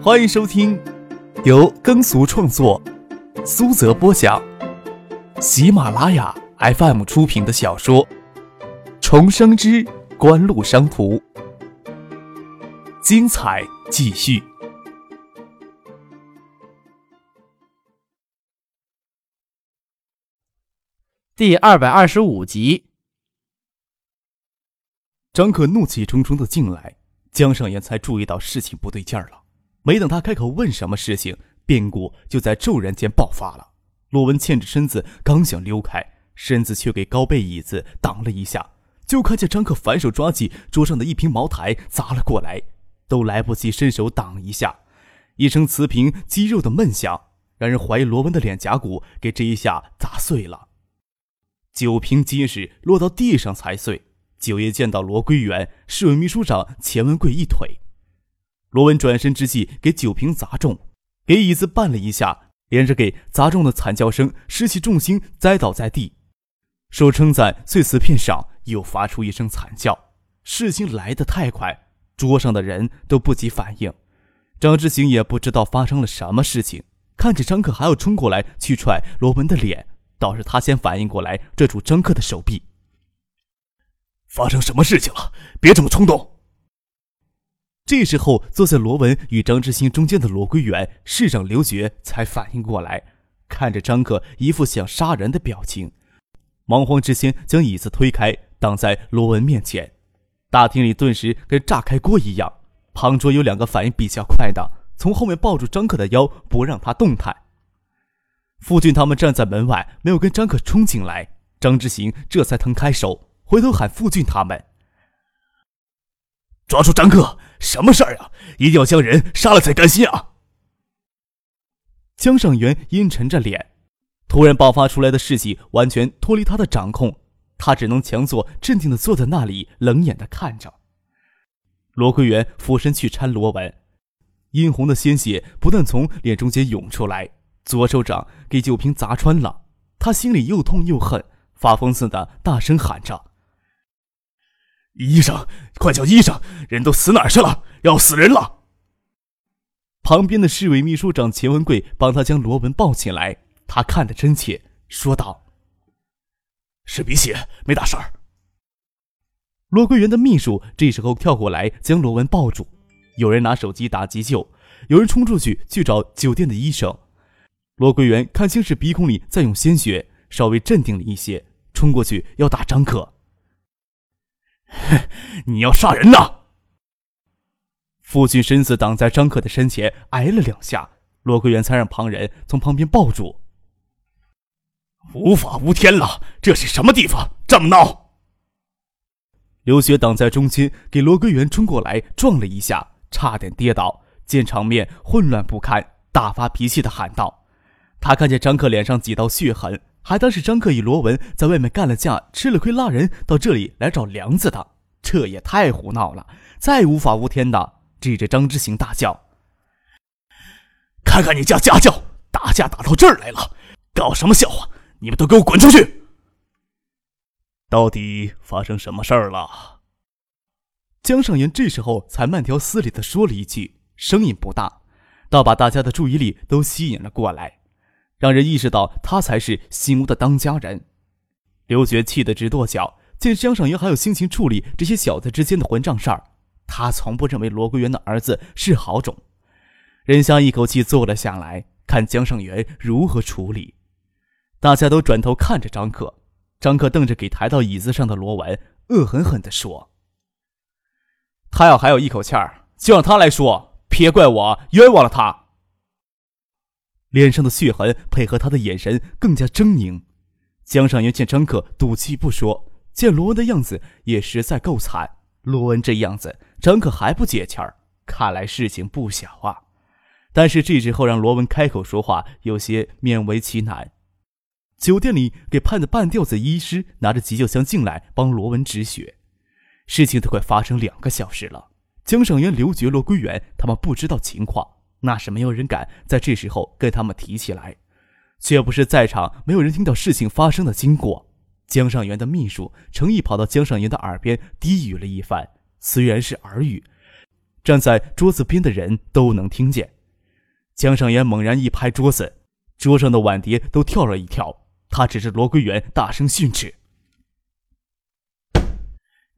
欢迎收听由耕俗创作、苏泽播讲、喜马拉雅 FM 出品的小说《重生之官路商途》，精彩继续，第二百二十五集。张可怒气冲冲的进来，江尚言才注意到事情不对劲儿了。没等他开口问什么事情，变故就在骤然间爆发了。罗文欠着身子，刚想溜开，身子却给高背椅子挡了一下，就看见张克反手抓起桌上的一瓶茅台砸了过来，都来不及伸手挡一下，一声瓷瓶肌肉的闷响，让人怀疑罗文的脸颊骨给这一下砸碎了，酒瓶结实落到地上才碎。九爷见到罗归元，市委秘书长钱文贵一腿。罗文转身之际，给酒瓶砸中，给椅子绊了一下，连着给砸中的惨叫声，失去重心栽倒在地。手撑在碎瓷片上又发出一声惨叫。事情来得太快，桌上的人都不及反应。张之行也不知道发生了什么事情，看着张克还要冲过来去踹罗文的脸，倒是他先反应过来，遮住张克的手臂。发生什么事情了？别这么冲动。这时候，坐在罗文与张之行中间的罗归元、市长刘觉才反应过来，看着张克一副想杀人的表情，忙慌之间将椅子推开，挡在罗文面前。大厅里顿时跟炸开锅一样。旁桌有两个反应比较快的，从后面抱住张克的腰，不让他动弹。傅俊他们站在门外，没有跟张克冲进来。张之行这才腾开手，回头喊傅俊他们。抓住张克！什么事儿啊？一定要将人杀了才甘心啊！江尚元阴沉着脸，突然爆发出来的事情完全脱离他的掌控，他只能强作镇定的坐在那里，冷眼的看着。罗桂元俯身去搀罗文，殷红的鲜血不断从脸中间涌出来，左手掌给酒瓶砸穿了，他心里又痛又恨，发疯似的大声喊着。医生，快叫医生！人都死哪儿去了？要死人了！旁边的市委秘书长钱文贵帮他将罗文抱起来，他看得真切，说道：“是鼻血，没大事儿。”罗桂元的秘书这时候跳过来将罗文抱住，有人拿手机打急救，有人冲出去去找酒店的医生。罗桂元看清是鼻孔里在涌鲜血，稍微镇定了一些，冲过去要打张可。你要杀人呐！父亲身子挡在张克的身前，挨了两下，罗桂元才让旁人从旁边抱住。无法无天了，这是什么地方？这么闹！刘雪挡在中间，给罗桂元冲过来撞了一下，差点跌倒。见场面混乱不堪，大发脾气的喊道：“他看见张克脸上几道血痕。”还当是张克与罗文在外面干了架，吃了亏，拉人到这里来找梁子的，这也太胡闹了！再无法无天的，指着张之行大叫：“看看你家家教，打架打到这儿来了，搞什么笑话？你们都给我滚出去！”到底发生什么事儿了？江尚言这时候才慢条斯理的说了一句，声音不大，倒把大家的注意力都吸引了过来。让人意识到他才是新屋的当家人，刘觉气得直跺脚。见江尚元还有心情处理这些小子之间的混账事儿，他从不认为罗桂元的儿子是好种。任香一口气坐了下来，看江尚元如何处理。大家都转头看着张克，张克瞪着给抬到椅子上的罗文，恶狠狠地说：“他要还有一口气儿，就让他来说，别怪我冤枉了他。”脸上的血痕配合他的眼神更加狰狞。江尚元见张克赌气不说，见罗文的样子也实在够惨。罗文这样子，张克还不解气儿，看来事情不小啊。但是这时候让罗文开口说话，有些勉为其难。酒店里给判的半吊子医师拿着急救箱进来帮罗文止血。事情都快发生两个小时了，江尚元、刘觉、罗归元他们不知道情况。那是没有人敢在这时候跟他们提起来，却不是在场没有人听到事情发生的经过。江尚元的秘书程毅跑到江尚元的耳边低语了一番，虽然是耳语，站在桌子边的人都能听见。江上元猛然一拍桌子，桌上的碗碟都跳了一跳。他指着罗归元大声训斥：“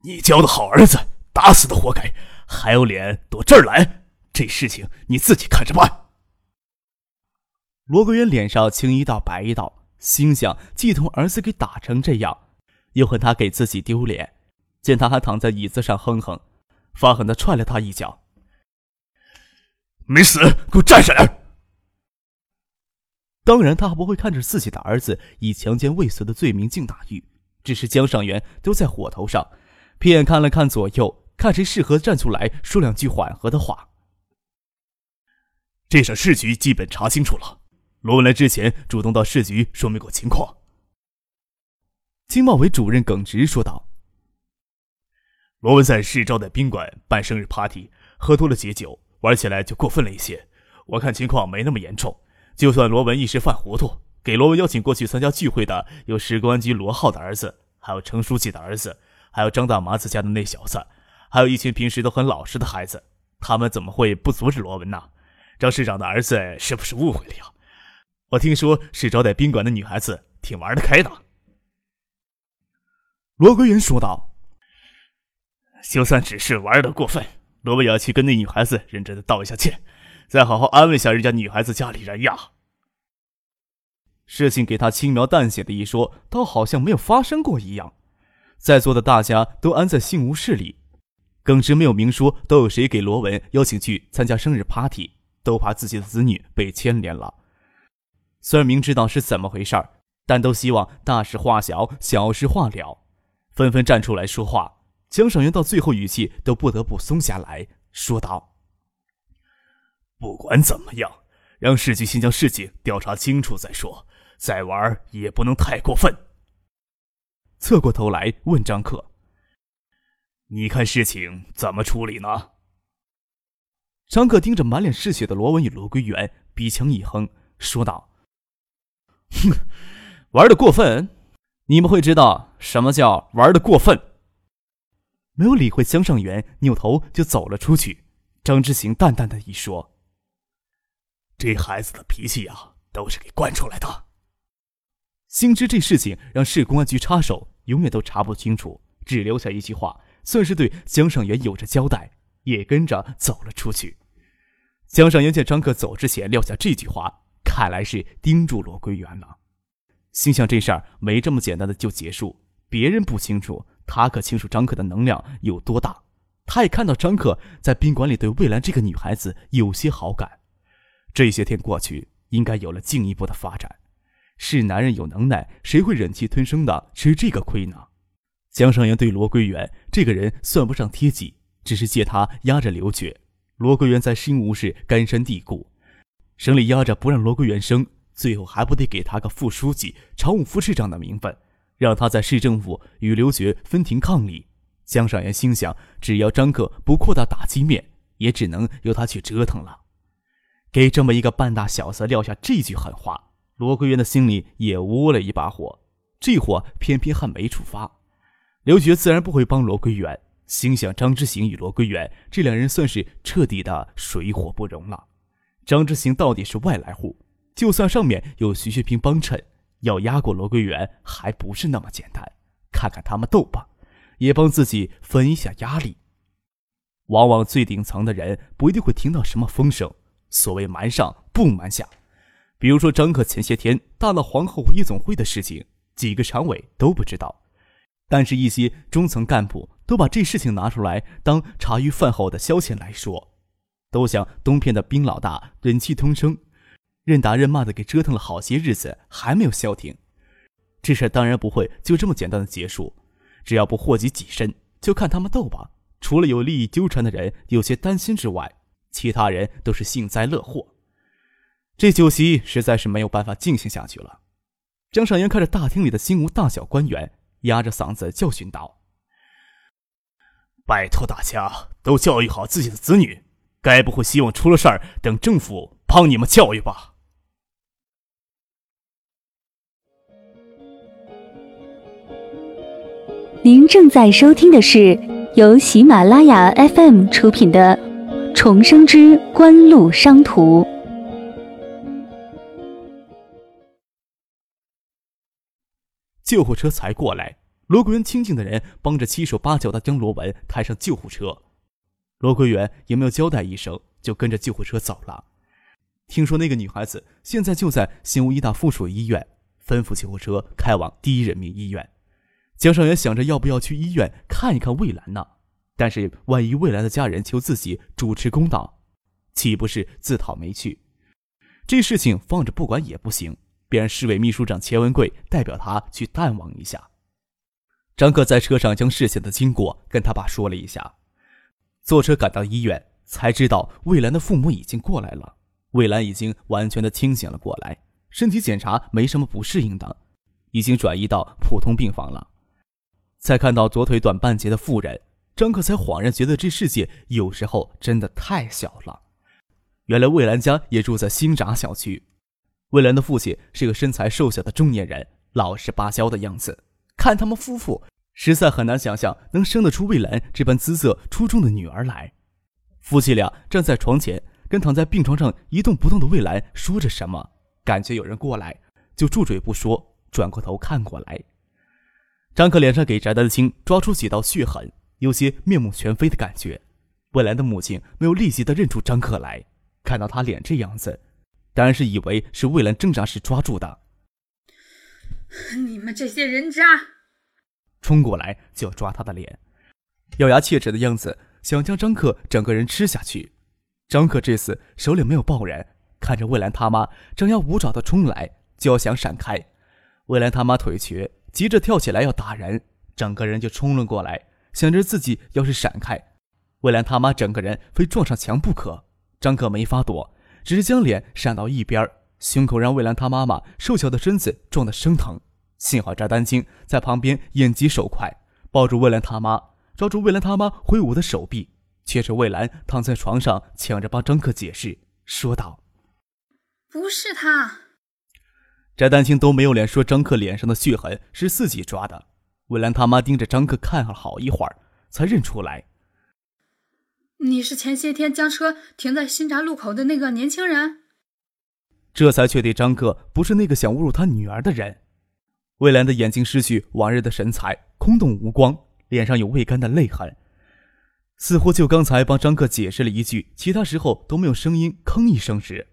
你教的好儿子，打死的活该，还有脸躲这儿来？这事情你自己看着办。”罗桂元脸上青一道白一道，心想：既同儿子给打成这样，又恨他给自己丢脸。见他还躺在椅子上哼哼，发狠的踹了他一脚。没死，给我站起来！当然，他还不会看着自己的儿子以强奸未遂的罪名进大狱。只是江上元都在火头上，瞥眼看了看左右，看谁适合站出来说两句缓和的话。这事市局基本查清楚了。罗文来之前主动到市局说明过情况。经贸委主任耿直说道：“罗文在市招待宾馆办生日 party，喝多了解酒，玩起来就过分了一些。我看情况没那么严重。就算罗文一时犯糊涂，给罗文邀请过去参加聚会的有市公安局罗浩的儿子，还有程书记的儿子，还有张大麻子家的那小子，还有一群平时都很老实的孩子，他们怎么会不阻止罗文呢？张市长的儿子是不是误会了呀？”我听说是招待宾馆的女孩子挺玩得开的。罗归元说道：“就算只是玩的过分，罗文也要去跟那女孩子认真的道一下歉，再好好安慰下人家女孩子家里人呀。”事情给他轻描淡写的一说，倒好像没有发生过一样。在座的大家都安在幸无事里，耿直没有明说都有谁给罗文邀请去参加生日 party，都怕自己的子女被牵连了。虽然明知道是怎么回事儿，但都希望大事化小，小事化了，纷纷站出来说话。江上元到最后语气都不得不松下来说道：“不管怎么样，让市局先将事情调查清楚再说，再玩也不能太过分。”侧过头来问张克：“你看事情怎么处理呢？”张克盯着满脸是血的罗文与罗归元，鼻腔一哼，说道。哼，玩的过分，你们会知道什么叫玩的过分。没有理会江上元，扭头就走了出去。张之行淡淡的一说：“这孩子的脾气呀，都是给惯出来的。”心知这事情让市公安局插手，永远都查不清楚，只留下一句话，算是对江上元有着交代，也跟着走了出去。江上元见张克走之前撂下这句话。看来是盯住罗归元了，心想这事儿没这么简单的就结束。别人不清楚，他可清楚张克的能量有多大。他也看到张克在宾馆里对蔚兰这个女孩子有些好感。这些天过去，应该有了进一步的发展。是男人有能耐，谁会忍气吞声的吃这个亏呢？江上元对罗归元这个人算不上贴己，只是借他压着刘觉。罗桂元在新吴市根深蒂固。省里压着不让罗桂元升，最后还不得给他个副书记、常务副市长的名分，让他在市政府与刘觉分庭抗礼。江上元心想，只要张克不扩大打击面，也只能由他去折腾了。给这么一个半大小子撂下这句狠话，罗桂元的心里也窝了一把火。这火偏偏还没触发，刘觉自然不会帮罗桂元。心想张之行与罗桂元这两人算是彻底的水火不容了。张之行到底是外来户，就算上面有徐学平帮衬，要压过罗桂元还不是那么简单。看看他们斗吧，也帮自己分一下压力。往往最顶层的人不一定会听到什么风声，所谓瞒上不瞒下。比如说张克前些天大闹皇后夜总会的事情，几个常委都不知道，但是一些中层干部都把这事情拿出来当茶余饭后的消遣来说。都想东片的兵老大忍气吞声，任打任骂的给折腾了好些日子，还没有消停。这事当然不会就这么简单的结束，只要不祸及己身，就看他们斗吧。除了有利益纠缠的人有些担心之外，其他人都是幸灾乐祸。这酒席实在是没有办法进行下去了。江上元看着大厅里的新吴大小官员，压着嗓子教训道：“拜托大家都教育好自己的子女。”该不会希望出了事儿，等政府帮你们教育吧？您正在收听的是由喜马拉雅 FM 出品的《重生之官路商途。救护车才过来，罗桂元亲近的人帮着七手八脚的将罗文抬上救护车。罗桂元也没有交代一声，就跟着救护车走了。听说那个女孩子现在就在新屋医大附属医院，吩咐救护车开往第一人民医院。江尚元想着要不要去医院看一看魏兰呢？但是万一魏兰的家人求自己主持公道，岂不是自讨没趣？这事情放着不管也不行，便让市委秘书长钱文贵代表他去探望一下。张克在车上将事情的经过跟他爸说了一下，坐车赶到医院，才知道魏兰的父母已经过来了。魏兰已经完全的清醒了过来，身体检查没什么不适应的，已经转移到普通病房了。再看到左腿短半截的妇人，张克才恍然觉得这世界有时候真的太小了。原来魏兰家也住在新闸小区。魏兰的父亲是个身材瘦小的中年人，老实巴交的样子。看他们夫妇，实在很难想象能生得出魏兰这般姿色出众的女儿来。夫妻俩站在床前，跟躺在病床上一动不动的魏兰说着什么，感觉有人过来，就住嘴不说，转过头看过来。张克脸上给翟丹青抓出几道血痕，有些面目全非的感觉。魏兰的母亲没有立即的认出张克来，看到他脸这样子，当然是以为是魏兰挣扎时抓住的。你们这些人渣！冲过来就要抓他的脸，咬牙切齿的样子，想将张克整个人吃下去。张克这次手里没有抱人，看着魏兰他妈张牙舞爪的冲来，就要想闪开。魏兰他妈腿瘸。急着跳起来要打人，整个人就冲了过来，想着自己要是闪开，魏兰他妈整个人非撞上墙不可。张克没法躲，只是将脸闪到一边，胸口让魏兰她妈妈瘦小的身子撞得生疼。幸好翟丹青在旁边眼疾手快，抱住魏兰他妈，抓住魏兰他妈挥舞的手臂，却是魏兰躺在床上抢着帮张克解释，说道：“不是他。”翟丹青都没有脸说张克脸上的血痕是自己抓的。魏兰他妈盯着张克看了好一会儿，才认出来：“你是前些天将车停在新闸路口的那个年轻人。”这才确定张克不是那个想侮辱他女儿的人。魏兰的眼睛失去往日的神采，空洞无光，脸上有未干的泪痕，似乎就刚才帮张克解释了一句，其他时候都没有声音吭一声时，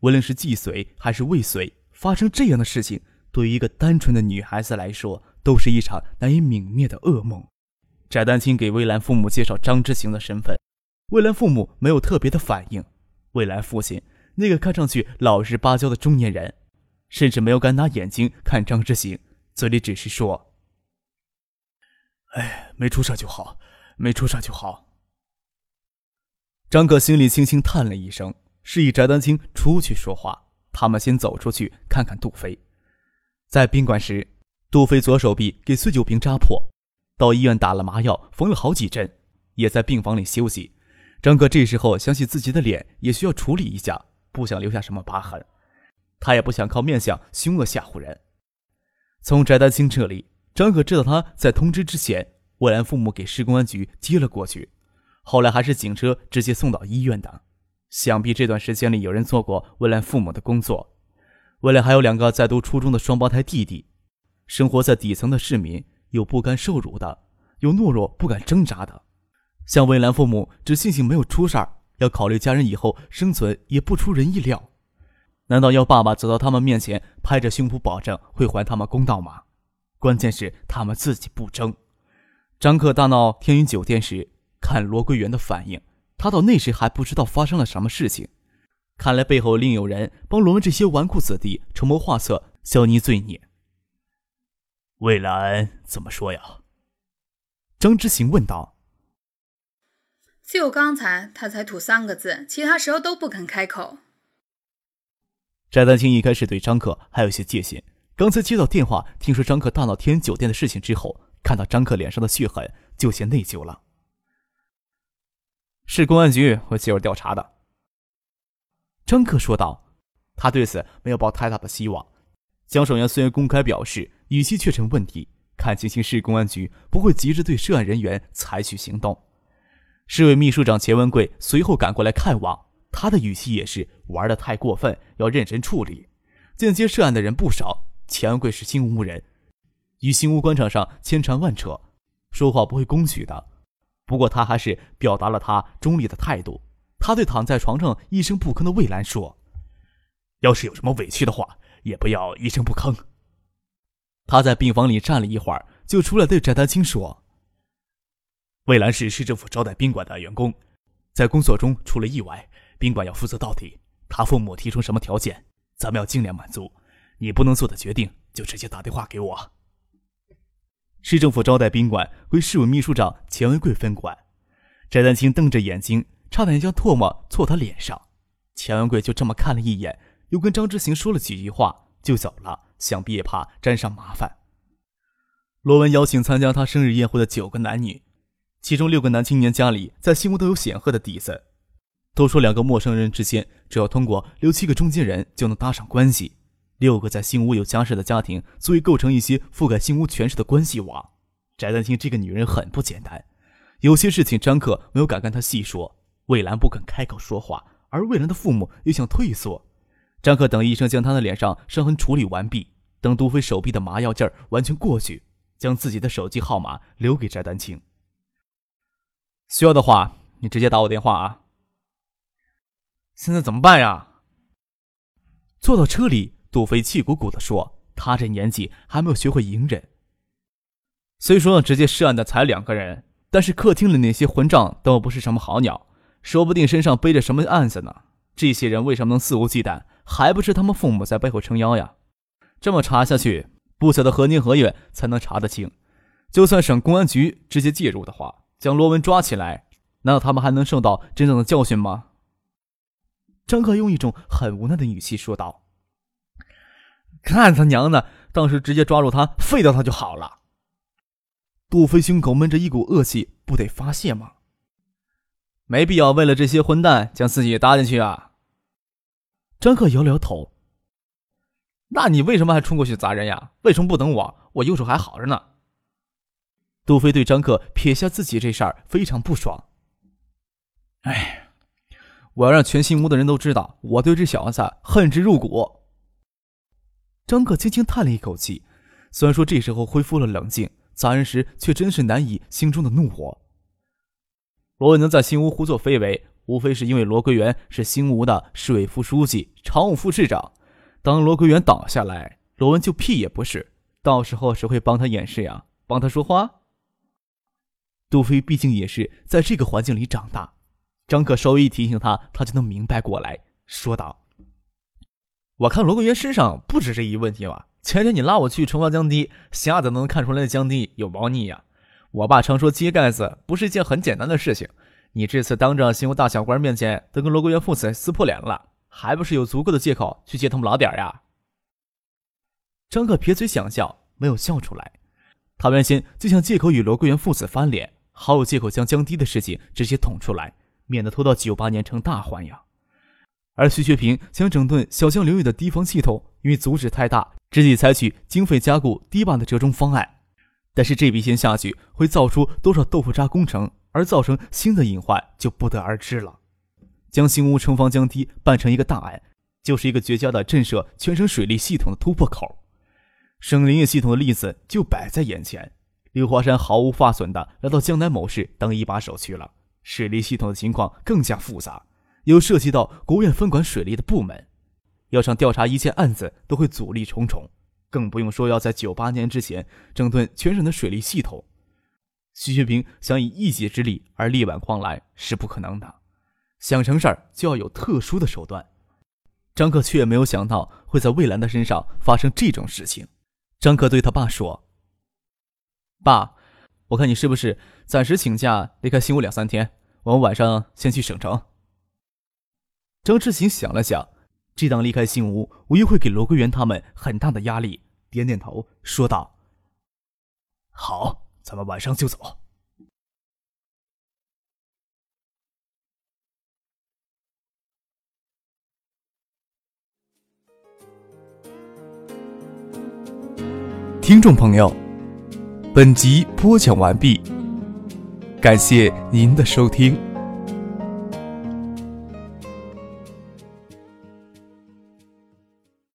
无论是既遂还是未遂。发生这样的事情，对于一个单纯的女孩子来说，都是一场难以泯灭的噩梦。翟丹青给魏兰父母介绍张之行的身份，魏兰父母没有特别的反应。未来父亲那个看上去老实巴交的中年人，甚至没有敢拿眼睛看张之行，嘴里只是说：“哎，没出事就好，没出事就好。”张可心里轻轻叹了一声，示意翟丹青出去说话。他们先走出去看看杜飞，在宾馆时，杜飞左手臂给碎酒瓶扎破，到医院打了麻药，缝了好几针，也在病房里休息。张哥这时候想起自己的脸也需要处理一下，不想留下什么疤痕，他也不想靠面相凶恶吓唬人。从翟丹青这里，张可知道他在通知之前，魏兰父母给市公安局接了过去，后来还是警车直接送到医院的。想必这段时间里有人做过魏兰父母的工作。魏兰还有两个在读初中的双胞胎弟弟，生活在底层的市民，有不甘受辱的，有懦弱不敢挣扎的。像魏兰父母只庆幸没有出事儿，要考虑家人以后生存也不出人意料。难道要爸爸走到他们面前，拍着胸脯保证会还他们公道吗？关键是他们自己不争。张克大闹天云酒店时，看罗桂元的反应。他到那时还不知道发生了什么事情，看来背后另有人帮罗文这些纨绔子弟筹谋划策，消弭罪孽。魏兰怎么说呀？张之行问道。就刚才他才吐三个字，其他时候都不肯开口。翟丹青一开始对张克还有些戒心，刚才接到电话，听说张克大闹天酒店的事情之后，看到张克脸上的血痕，就先内疚了。市公安局会介入调查的，张克说道。他对此没有抱太大的希望。江守元虽然公开表示，语气却成问题，看情形市公安局不会急着对涉案人员采取行动。市委秘书长钱文贵随后赶过来看望，他的语气也是玩的太过分，要认真处理。间接涉案的人不少，钱文贵是新屋人，与新屋官场上千缠万扯，说话不会公许的。不过他还是表达了他中立的态度。他对躺在床上一声不吭的魏兰说：“要是有什么委屈的话，也不要一声不吭。”他在病房里站了一会儿，就出来对翟丹青说。魏兰是市政府招待宾馆的员工，在工作中出了意外，宾馆要负责到底。他父母提出什么条件，咱们要尽量满足。你不能做的决定，就直接打电话给我。市政府招待宾馆归市委秘书长钱文贵分管。翟丹青瞪着眼睛，差点将唾沫搓他脸上。钱文贵就这么看了一眼，又跟张之行说了几句话，就走了。想必也怕沾上麻烦。罗文邀请参加他生日宴会的九个男女。其中六个男青年家里在新屋都有显赫的底子，都说两个陌生人之间只要通过六七个中间人就能搭上关系。六个在新屋有家室的家庭足以构成一些覆盖新屋全市的关系网。翟丹青这个女人很不简单，有些事情张克没有敢跟她细说。魏兰不肯开口说话，而魏兰的父母又想退缩。张克等医生将她的脸上伤痕处理完毕，等杜飞手臂的麻药劲儿完全过去，将自己的手机号码留给翟丹青。需要的话，你直接打我电话啊。现在怎么办呀？坐到车里，杜飞气鼓鼓的说：“他这年纪还没有学会隐忍。虽说直接涉案的才两个人，但是客厅里那些混账都不是什么好鸟，说不定身上背着什么案子呢。这些人为什么能肆无忌惮？还不是他们父母在背后撑腰呀？这么查下去，不晓得何年何月才能查得清。就算省公安局直接介入的话。”将罗文抓起来，难道他们还能受到真正的教训吗？张克用一种很无奈的语气说道：“看他娘的，当时直接抓住他，废掉他就好了。”杜飞胸口闷着一股恶气，不得发泄吗？没必要为了这些混蛋将自己搭进去啊！张克摇摇头：“那你为什么还冲过去砸人呀？为什么不等我？我右手还好着呢。”杜飞对张克撇下自己这事儿非常不爽。哎，我要让全新屋的人都知道，我对这小子恨之入骨。张克轻轻叹了一口气，虽然说这时候恢复了冷静，砸人时却真是难以心中的怒火。罗文能在新屋胡作非为，无非是因为罗桂元是新屋的市委副书记、常务副市长。当罗桂元倒下来，罗文就屁也不是。到时候谁会帮他掩饰呀？帮他说话？杜飞毕竟也是在这个环境里长大，张可稍微一提醒他，他就能明白过来，说道：“我看罗桂元身上不止这一问题吧？前天你拉我去惩罚江堤，瞎子能看出来的江堤有猫腻呀。我爸常说揭盖子不是一件很简单的事情，你这次当着新屋大小官面前都跟罗桂元父子撕破脸了，还不是有足够的借口去揭他们老点呀？”张可撇嘴想笑，没有笑出来。他原先就想借口与罗桂元父子翻脸。好有借口将江堤的事情直接捅出来，免得拖到九八年成大患呀。而徐学平想整顿小江流域的堤防系统，因为阻止太大，直接采取经费加固堤坝的折中方案。但是这笔钱下去会造出多少豆腐渣工程，而造成新的隐患就不得而知了。将新屋城防江堤办成一个大案，就是一个绝佳的震慑全省水利系统的突破口。省林业系统的例子就摆在眼前。刘华山毫无发损的来到江南某市当一把手去了。水利系统的情况更加复杂，又涉及到国务院分管水利的部门，要想调查一切案子都会阻力重重，更不用说要在九八年之前整顿全省的水利系统。徐学平想以一己之力而力挽狂澜是不可能的，想成事儿就要有特殊的手段。张克却没有想到会在魏兰的身上发生这种事情。张克对他爸说。爸，我看你是不是暂时请假离开新屋两三天？我们晚上先去省城。张志行想了想，这趟离开新屋无疑会给罗桂元他们很大的压力，点点头说道：“好，咱们晚上就走。”听众朋友。本集播讲完毕，感谢您的收听。